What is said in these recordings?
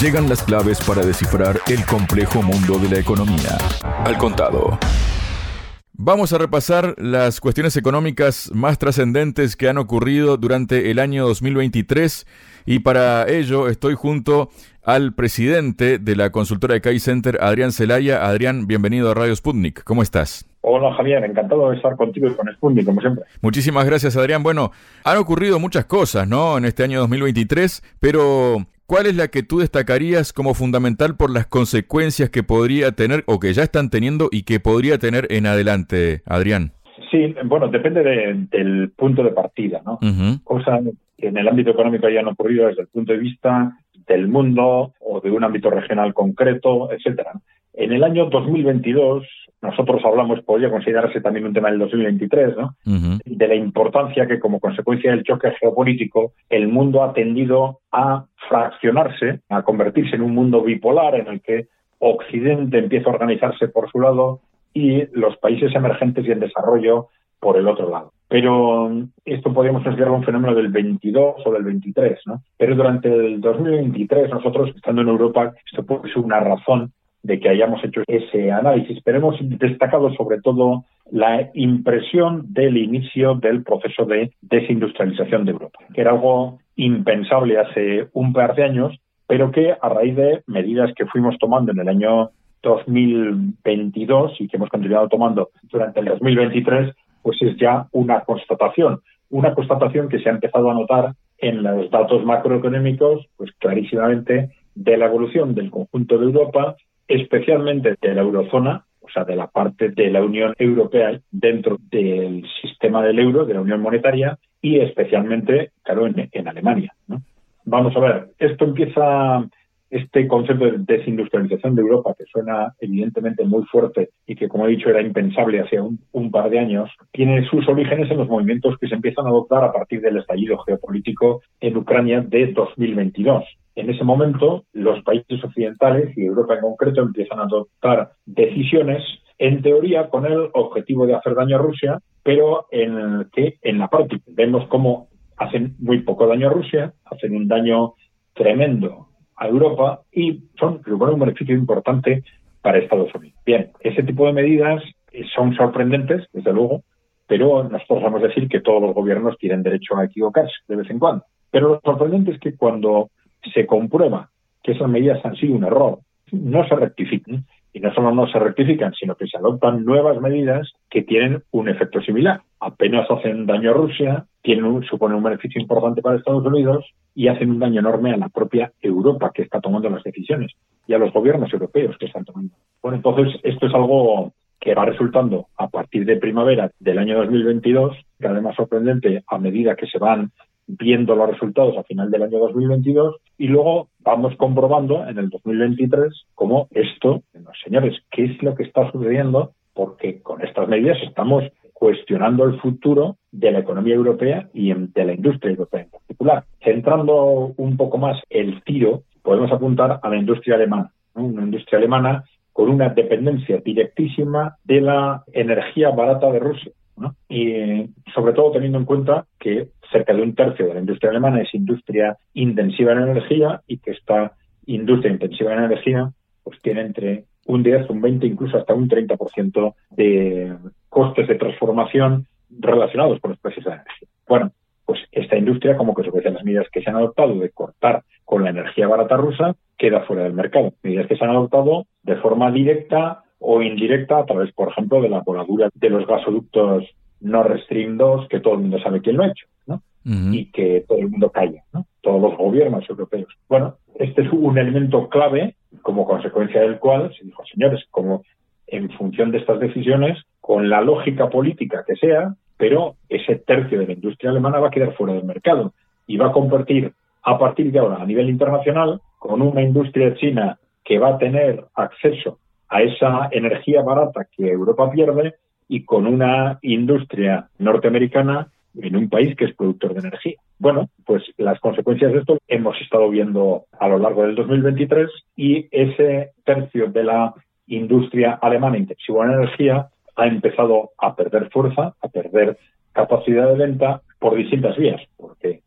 Llegan las claves para descifrar el complejo mundo de la economía. Al contado. Vamos a repasar las cuestiones económicas más trascendentes que han ocurrido durante el año 2023 y para ello estoy junto al presidente de la consultora de Kai Center, Adrián Celaya. Adrián, bienvenido a Radio Sputnik. ¿Cómo estás? Hola Javier, encantado de estar contigo y con Sputnik, como siempre. Muchísimas gracias Adrián. Bueno, han ocurrido muchas cosas, ¿no? En este año 2023, pero ¿Cuál es la que tú destacarías como fundamental por las consecuencias que podría tener o que ya están teniendo y que podría tener en adelante, Adrián? Sí, bueno, depende del punto de partida, ¿no? Cosas que en el ámbito económico hayan ocurrido desde el punto de vista del mundo o de un ámbito regional concreto, etcétera. En el año 2022 nosotros hablamos, podría considerarse también un tema del 2023, ¿no? De la importancia que como consecuencia del choque geopolítico el mundo ha tendido a fraccionarse, a convertirse en un mundo bipolar en el que Occidente empieza a organizarse por su lado y los países emergentes y en desarrollo por el otro lado. Pero esto podríamos considerar un fenómeno del 22 o del 23, ¿no? Pero durante el 2023 nosotros, estando en Europa, esto puede ser una razón de que hayamos hecho ese análisis, pero hemos destacado sobre todo la impresión del inicio del proceso de desindustrialización de Europa, que era algo impensable hace un par de años, pero que a raíz de medidas que fuimos tomando en el año 2022 y que hemos continuado tomando durante el 2023, pues es ya una constatación, una constatación que se ha empezado a notar en los datos macroeconómicos, pues clarísimamente de la evolución del conjunto de Europa especialmente de la eurozona, o sea, de la parte de la Unión Europea dentro del sistema del euro, de la Unión Monetaria, y especialmente, claro, en, Alemania. Vamos a ver, esto empieza, este concepto de desindustrialización de Europa, que suena evidentemente muy fuerte y que, como he dicho, era impensable hace un, un, par de años, tiene sus orígenes en los movimientos que se empiezan a adoptar a partir del estallido geopolítico en Ucrania de 2022. En ese momento, los países occidentales y Europa en concreto empiezan a adoptar decisiones, en teoría, con el objetivo de hacer daño a Rusia, pero en que en la práctica vemos cómo hacen muy poco daño a Rusia, hacen un daño tremendo a Europa y son un beneficio importante para Estados Unidos. Bien, ese tipo de medidas son sorprendentes, desde luego, pero nosotros vamos a decir que todos los gobiernos tienen derecho a equivocarse de vez en cuando. Pero lo sorprendente es que cuando se comprueba que esas medidas han sido un error, no se rectifican. Y no solo no se rectifican, sino que se adoptan nuevas medidas que tienen un efecto similar. Apenas hacen daño a Rusia, tienen un, suponen un beneficio importante para Estados Unidos y hacen un daño enorme a la propia Europa que está tomando las decisiones y a los gobiernos europeos que están tomando. Bueno, entonces esto es algo que va resultando a partir de primavera del año 2022, que además sorprendente a medida que se van viendo los resultados a final del año 2022 y luego vamos comprobando en el 2023 cómo esto, señores, ¿qué es lo que está sucediendo? Porque con estas medidas estamos cuestionando el futuro de la economía europea y de la industria europea en particular. Centrando un poco más el tiro, podemos apuntar a la industria alemana, una industria alemana con una dependencia directísima de la energía barata de Rusia. Y sobre todo teniendo en cuenta que cerca de un tercio de la industria alemana es industria intensiva en energía y que esta industria intensiva en energía pues tiene entre un 10, un 20, incluso hasta un 30% de costes de transformación relacionados con los precios de energía. Bueno, pues esta industria, como consecuencia de las medidas que se han adoptado de cortar con la energía barata rusa, queda fuera del mercado. Medidas que se han adoptado de forma directa o indirecta a través, por ejemplo, de la voladura de los gasoductos Nord Stream 2, que todo el mundo sabe quién lo ha hecho, ¿no? Y que todo el mundo calla, ¿no? Todos los gobiernos europeos. Bueno, este es un elemento clave, como consecuencia del cual se dijo, señores, como en función de estas decisiones, con la lógica política que sea, pero ese tercio de la industria alemana va a quedar fuera del mercado y va a convertir a partir de ahora a nivel internacional con una industria china que va a tener acceso a esa energía barata que Europa pierde y con una industria norteamericana en un país que es productor de energía. Bueno, pues las consecuencias de esto hemos estado viendo a lo largo del 2023 y ese tercio de la industria alemana intensiva en energía ha empezado a perder fuerza, a perder capacidad de venta por distintas vías, porque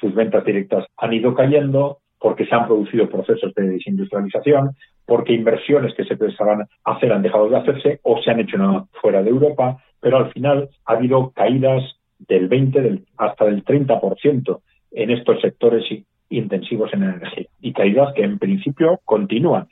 sus ventas directas han ido cayendo, porque se han producido procesos de desindustrialización, porque inversiones que se pensaban hacer han dejado de hacerse o se han hecho fuera de Europa, pero al final ha habido caídas del 20 hasta del 30% en estos sectores intensivos en energía y caídas que en principio continúan.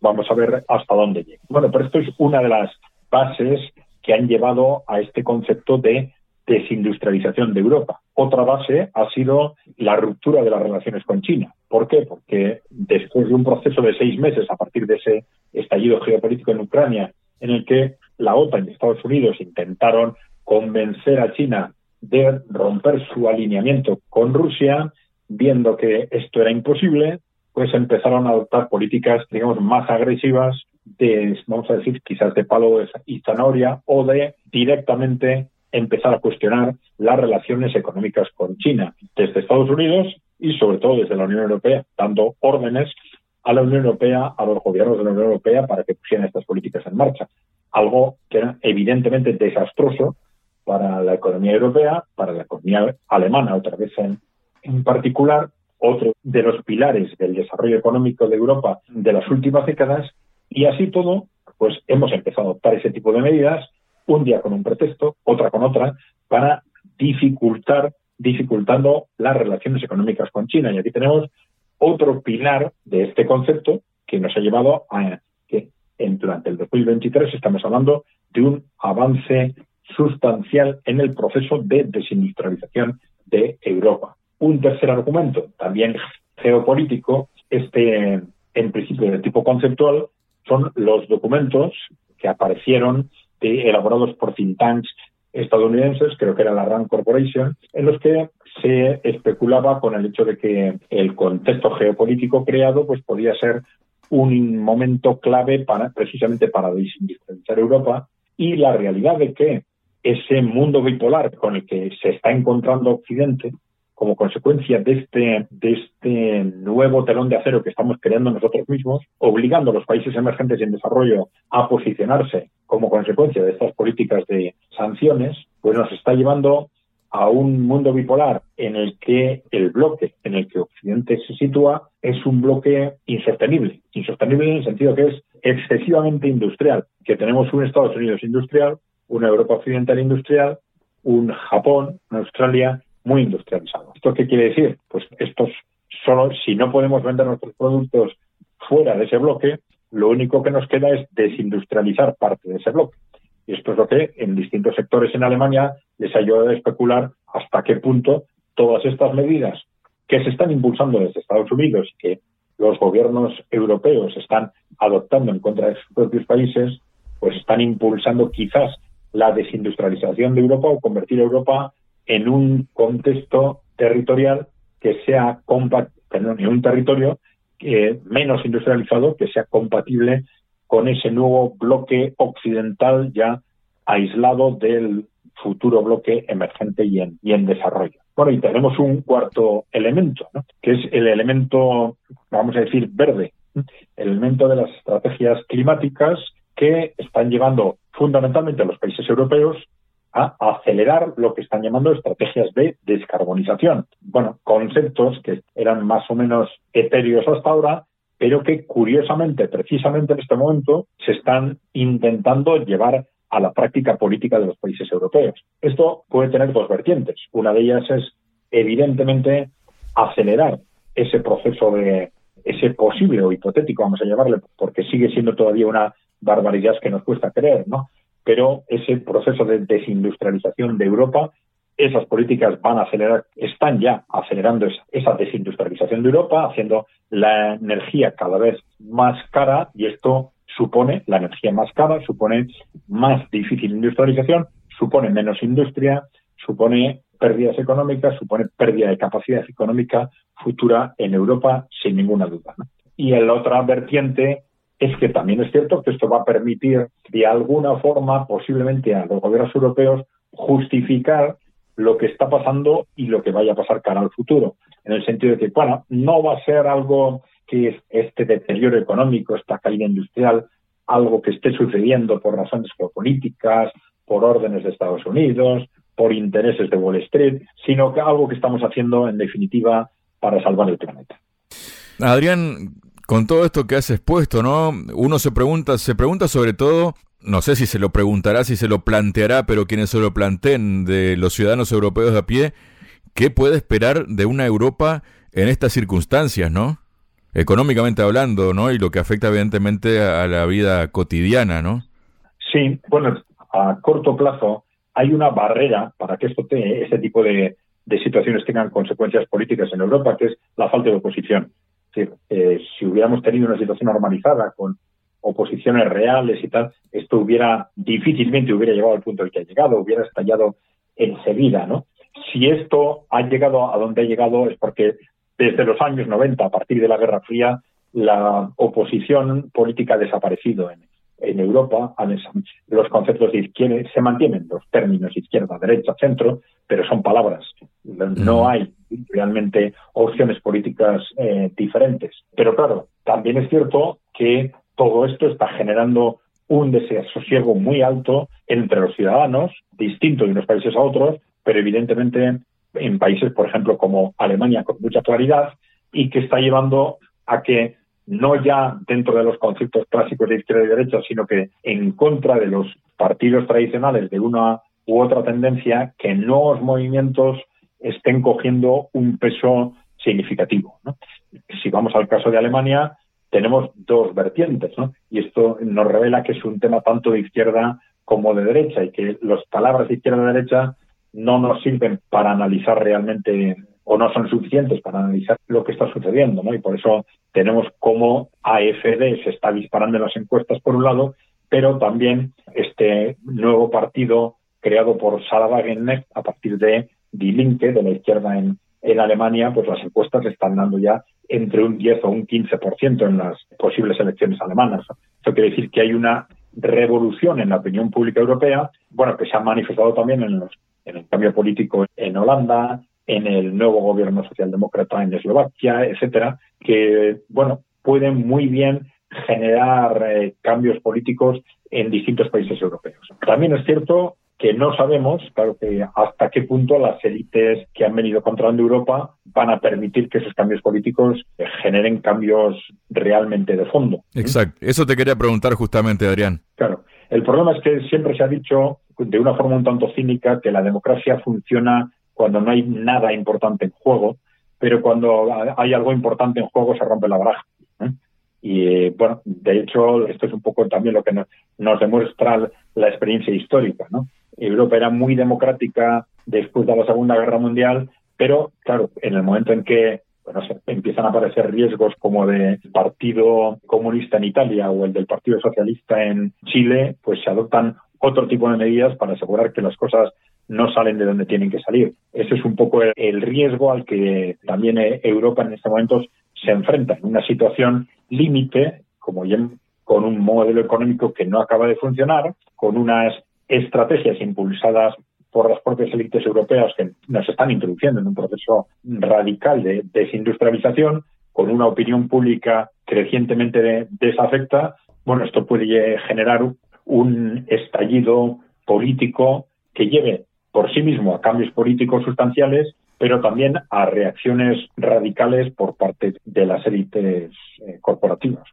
Vamos a ver hasta dónde llega. Bueno, pero esto es una de las bases que han llevado a este concepto de desindustrialización de Europa. Otra base ha sido la ruptura de las relaciones con China. ¿Por qué? Porque después de un proceso de seis meses a partir de ese estallido geopolítico en Ucrania, en el que la OTAN y Estados Unidos intentaron convencer a China de romper su alineamiento con Rusia, viendo que esto era imposible, pues empezaron a adoptar políticas, digamos, más agresivas de, vamos a decir, quizás de palo y zanahoria o de directamente empezar a cuestionar las relaciones económicas con China desde Estados Unidos y sobre todo desde la Unión Europea, dando órdenes a la Unión Europea, a los gobiernos de la Unión Europea para que pusieran estas políticas en marcha. Algo que era evidentemente desastroso para la economía europea, para la economía alemana, otra vez en, en particular, otro de los pilares del desarrollo económico de Europa de las últimas décadas, y así todo, pues hemos empezado a adoptar ese tipo de medidas un día con un pretexto, otra con otra, para dificultar, dificultando las relaciones económicas con China. Y aquí tenemos otro pilar de este concepto que nos ha llevado a que en, durante el 2023 estamos hablando de un avance sustancial en el proceso de desindustrialización de Europa. Un tercer argumento, también geopolítico, este en principio de tipo conceptual, son los documentos que aparecieron elaborados por think tanks estadounidenses, creo que era la Rand Corporation, en los que se especulaba con el hecho de que el contexto geopolítico creado pues podía ser un momento clave para precisamente para desindustrializar Europa y la realidad de que ese mundo bipolar con el que se está encontrando Occidente como consecuencia de este, de este nuevo telón de acero que estamos creando nosotros mismos, obligando a los países emergentes y en desarrollo a posicionarse como consecuencia de estas políticas de sanciones, pues nos está llevando a un mundo bipolar en el que el bloque en el que Occidente se sitúa es un bloque insostenible. Insostenible en el sentido que es excesivamente industrial, que tenemos un Estados Unidos industrial, una Europa occidental industrial, un Japón, una Australia muy industrializado. ¿Esto qué quiere decir? Pues estos solo, si no podemos vender nuestros productos fuera de ese bloque, lo único que nos queda es desindustrializar parte de ese bloque. Y esto es lo que en distintos sectores en Alemania les ayuda a especular hasta qué punto todas estas medidas que se están impulsando desde Estados Unidos y que los gobiernos europeos están adoptando en contra de sus propios países, pues están impulsando quizás la desindustrialización de Europa o convertir a Europa en un contexto territorial que sea perdón, en un territorio menos industrializado que sea compatible con ese nuevo bloque occidental ya aislado del futuro bloque emergente y en, y en desarrollo. Bueno, y tenemos un cuarto elemento, que es el elemento, vamos a decir, verde, el elemento de las estrategias climáticas que están llevando fundamentalmente a los países europeos a acelerar lo que están llamando estrategias de descarbonización. Bueno, conceptos que eran más o menos etéreos hasta ahora, pero que curiosamente, precisamente en este momento, se están intentando llevar a la práctica política de los países europeos. Esto puede tener dos vertientes. Una de ellas es, evidentemente, acelerar ese proceso de ese posible o hipotético, vamos a llamarle, porque sigue siendo todavía una barbaridad que nos cuesta creer, ¿no? Pero ese proceso de desindustrialización de Europa, esas políticas van a acelerar, están ya acelerando esa, desindustrialización de Europa, haciendo la energía cada vez más cara y esto supone, la energía más cara, supone más difícil industrialización, supone menos industria, supone pérdidas económicas, supone pérdida de capacidad económica futura en Europa, sin ninguna duda. Y en la otra vertiente es que también es cierto que esto va a permitir de alguna forma posiblemente a los gobiernos europeos justificar lo que está pasando y lo que vaya a pasar cara al futuro. En el sentido de que, bueno, no va a ser algo que es este deterioro económico, esta caída industrial, algo que esté sucediendo por razones geopolíticas, por órdenes de Estados Unidos, por intereses de Wall Street, sino que algo que estamos haciendo en definitiva para salvar el planeta. Adrián, con todo esto que has expuesto, ¿no? Uno se pregunta, se pregunta sobre todo, no sé si se lo preguntará, si se lo planteará, pero quienes se lo planteen de los ciudadanos europeos de a pie, ¿qué puede esperar de una Europa en estas circunstancias, ¿no? Económicamente hablando, ¿no? Y lo que afecta evidentemente a, la vida cotidiana, ¿no? Sí, bueno, a corto plazo hay una barrera para que esto te, este tipo de, situaciones tengan consecuencias políticas en Europa, que es la falta de oposición. Decir, eh, si hubiéramos tenido una situación normalizada con oposiciones reales y tal, esto hubiera difícilmente hubiera llegado al punto al que ha llegado, hubiera estallado enseguida, ¿no? Si esto ha llegado a donde ha llegado es porque desde los años 90, a partir de la Guerra Fría, la oposición política ha desaparecido en, en Europa. Los conceptos de izquierda se mantienen, los términos izquierda, derecha, centro, pero son palabras. No hay realmente opciones políticas eh, diferentes. Pero claro, también es cierto que todo esto está generando un desasosiego muy alto entre los ciudadanos, distinto de unos países a otros, pero evidentemente en países, por ejemplo, como Alemania, con mucha claridad, y que está llevando a que no ya dentro de los conceptos clásicos de izquierda y derecha, sino que en contra de los partidos tradicionales de una u otra tendencia, que nuevos movimientos estén cogiendo un peso significativo. Si vamos al caso de Alemania, tenemos dos vertientes, y esto nos revela que es un tema tanto de izquierda como de derecha, y que las palabras de izquierda y derecha no nos sirven para analizar realmente o no son suficientes para analizar lo que está sucediendo, ¿no? Y por eso tenemos cómo AFD se está disparando en las encuestas por un lado, pero también este nuevo partido creado por Sarah Wagenknecht a partir de Die Linke, de la izquierda en, en Alemania, pues las encuestas están dando ya entre un 10 o un 15% en las posibles elecciones alemanas. Eso quiere decir que hay una revolución en la opinión pública europea, bueno, que se ha manifestado también en los en el cambio político en Holanda, en el nuevo gobierno socialdemócrata en Eslovaquia, etcétera, que bueno pueden muy bien generar eh, cambios políticos en distintos países europeos. También es cierto que no sabemos, claro que hasta qué punto las élites que han venido controlando Europa van a permitir que esos cambios políticos eh, generen cambios realmente de fondo. Exacto. Eso te quería preguntar justamente, Adrián. Claro. El problema es que siempre se ha dicho de una forma un tanto cínica que la democracia funciona cuando no hay nada importante en juego, pero cuando hay algo importante en juego se rompe la baraja. ¿eh? Y bueno, de hecho, esto es un poco también lo que nos, demuestra la experiencia histórica. ¿no? Europa era muy democrática después de la Segunda Guerra Mundial, pero claro, en el momento en que bueno, empiezan a aparecer riesgos como del Partido Comunista en Italia o el del Partido Socialista en Chile, pues se adoptan otro tipo de medidas para asegurar que las cosas no salen de donde tienen que salir. Ese es un poco el, riesgo al que también eh, Europa en este momento se enfrenta, en una situación límite, como ya con un modelo económico que no acaba de funcionar, con unas estrategias impulsadas por las propias élites europeas que nos están introduciendo en un proceso radical de desindustrialización, con una opinión pública crecientemente desafecta, bueno, esto puede generar un estallido político que lleve por sí mismo a cambios políticos sustanciales, pero también a reacciones radicales por parte de las élites eh, corporativas.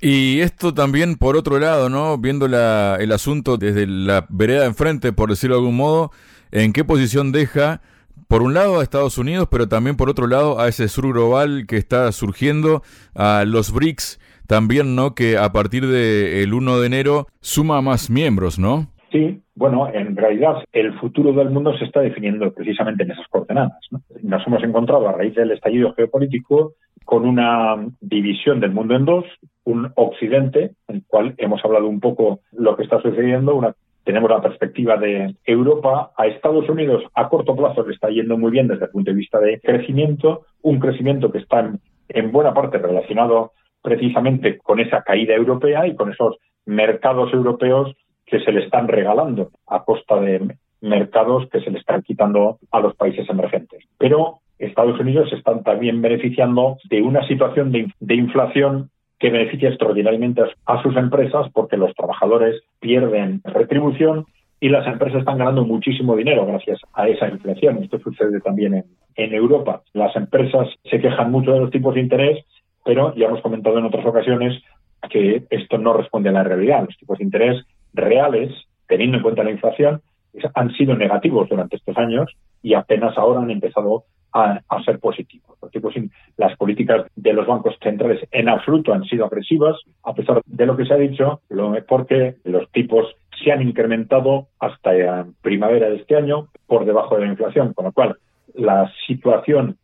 Y esto también, por otro lado, ¿no? Viendo el asunto desde la vereda de enfrente, por decirlo de algún modo, ¿en qué posición deja, por un lado, a Estados Unidos, pero también, por otro lado, a ese sur global que está surgiendo, a los BRICS, también, ¿no? Que a partir del 1 de enero suma más miembros, ¿no? Sí, bueno, en realidad el futuro del mundo se está definiendo precisamente en esas coordenadas. Nos hemos encontrado a raíz del estallido geopolítico con una división del mundo en dos, un occidente, en el cual hemos hablado un poco lo que está sucediendo, una, tenemos la perspectiva de Europa, a Estados Unidos a corto plazo le está yendo muy bien desde el punto de vista de crecimiento, un crecimiento que está en buena parte relacionado precisamente con esa caída europea y con esos mercados europeos que se le están regalando a costa de mercados que se le están quitando a los países emergentes. Pero Estados Unidos están también beneficiando de una situación de, inflación que beneficia extraordinariamente a sus empresas porque los trabajadores pierden retribución y las empresas están ganando muchísimo dinero gracias a esa inflación. Esto sucede también en, en Europa. Las empresas se quejan mucho de los tipos de interés, pero ya hemos comentado en otras ocasiones que esto no responde a la realidad. Los tipos de interés reales, teniendo en cuenta la inflación, han sido negativos durante estos años y apenas ahora han empezado a, ser positivos. las políticas de los bancos centrales en absoluto han sido agresivas, a pesar de lo que se ha dicho, porque los tipos se han incrementado hasta primavera de este año por debajo de la inflación, con lo cual la situación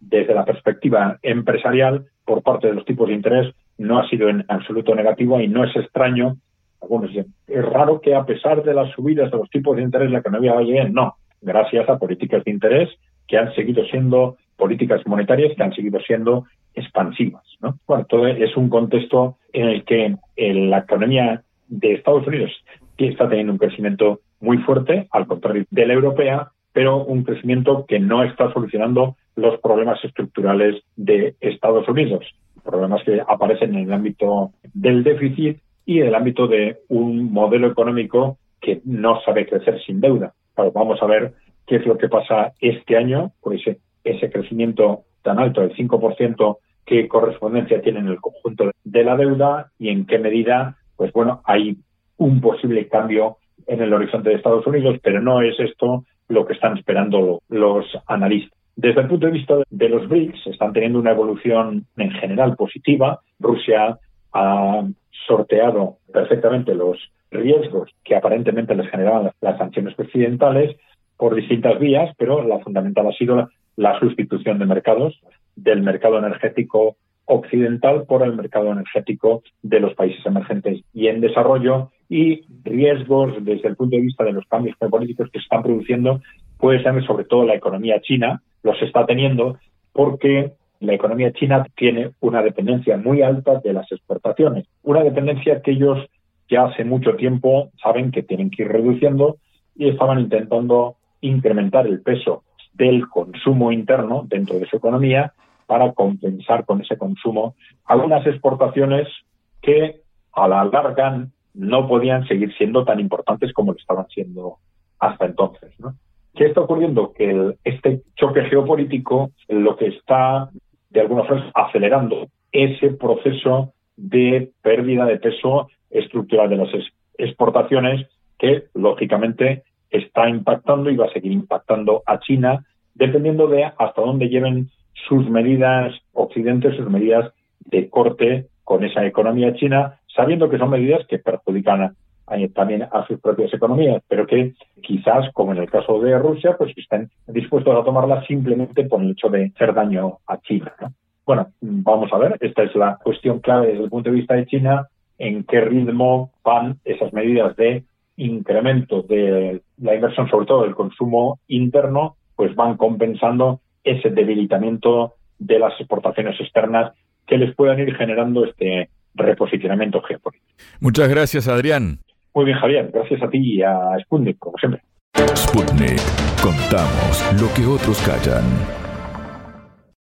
desde la perspectiva empresarial por parte de los tipos de interés no ha sido en absoluto negativo y no es extraño. Algunos es raro que a pesar de las subidas de los tipos de interés la economía vaya bien. No, gracias a políticas de interés que han seguido siendo políticas monetarias que han seguido siendo expansivas. ¿no? Bueno, todo es un contexto en el que la economía de Estados Unidos está teniendo un crecimiento muy fuerte, al contrario de la europea, pero un crecimiento que no está solucionando los problemas estructurales de Estados Unidos, problemas que aparecen en el ámbito del déficit y en el ámbito de un modelo económico que no sabe crecer sin deuda. vamos a ver qué es lo que pasa este año con ese, ese crecimiento tan alto del 5%, qué correspondencia tiene en el conjunto de la deuda y en qué medida, pues bueno, hay un posible cambio en el horizonte de Estados Unidos, pero no es esto lo que están esperando los analistas. Desde el punto de vista de los BRICS, están teniendo una evolución en general positiva. Rusia ha sorteado perfectamente los riesgos que aparentemente les generaban las sanciones occidentales por distintas vías, pero la fundamental ha sido la, sustitución de mercados, del mercado energético occidental por el mercado energético de los países emergentes y en desarrollo y riesgos desde el punto de vista de los cambios geopolíticos que se están produciendo, puede ser sobre todo la economía china, los está teniendo porque la economía china tiene una dependencia muy alta de las exportaciones, una dependencia que ellos ya hace mucho tiempo saben que tienen que ir reduciendo y estaban intentando incrementar el peso del consumo interno dentro de su economía para compensar con ese consumo algunas exportaciones que a la larga no podían seguir siendo tan importantes como lo estaban siendo hasta entonces. ¿Qué está ocurriendo? Que este choque geopolítico lo que está, de alguna forma, acelerando ese proceso de pérdida de peso estructural de las exportaciones que, lógicamente, está impactando y va a seguir impactando a China, dependiendo de hasta dónde lleven sus medidas occidentes, sus medidas de corte con esa economía china, sabiendo que son medidas que perjudican también a sus propias economías, pero que quizás, como en el caso de Rusia, pues estén dispuestos a tomarlas simplemente por el hecho de hacer daño a China. Bueno, vamos a ver, esta es la cuestión clave desde el punto de vista de China, en qué ritmo van esas medidas de incremento de la inversión, sobre todo del consumo interno, pues van compensando ese debilitamiento de las exportaciones externas que les puedan ir generando este reposicionamiento geopolítico. Muchas gracias, Adrián. Muy bien, Javier. Gracias a ti y a Sputnik, como siempre. Sputnik. Contamos lo que otros callan.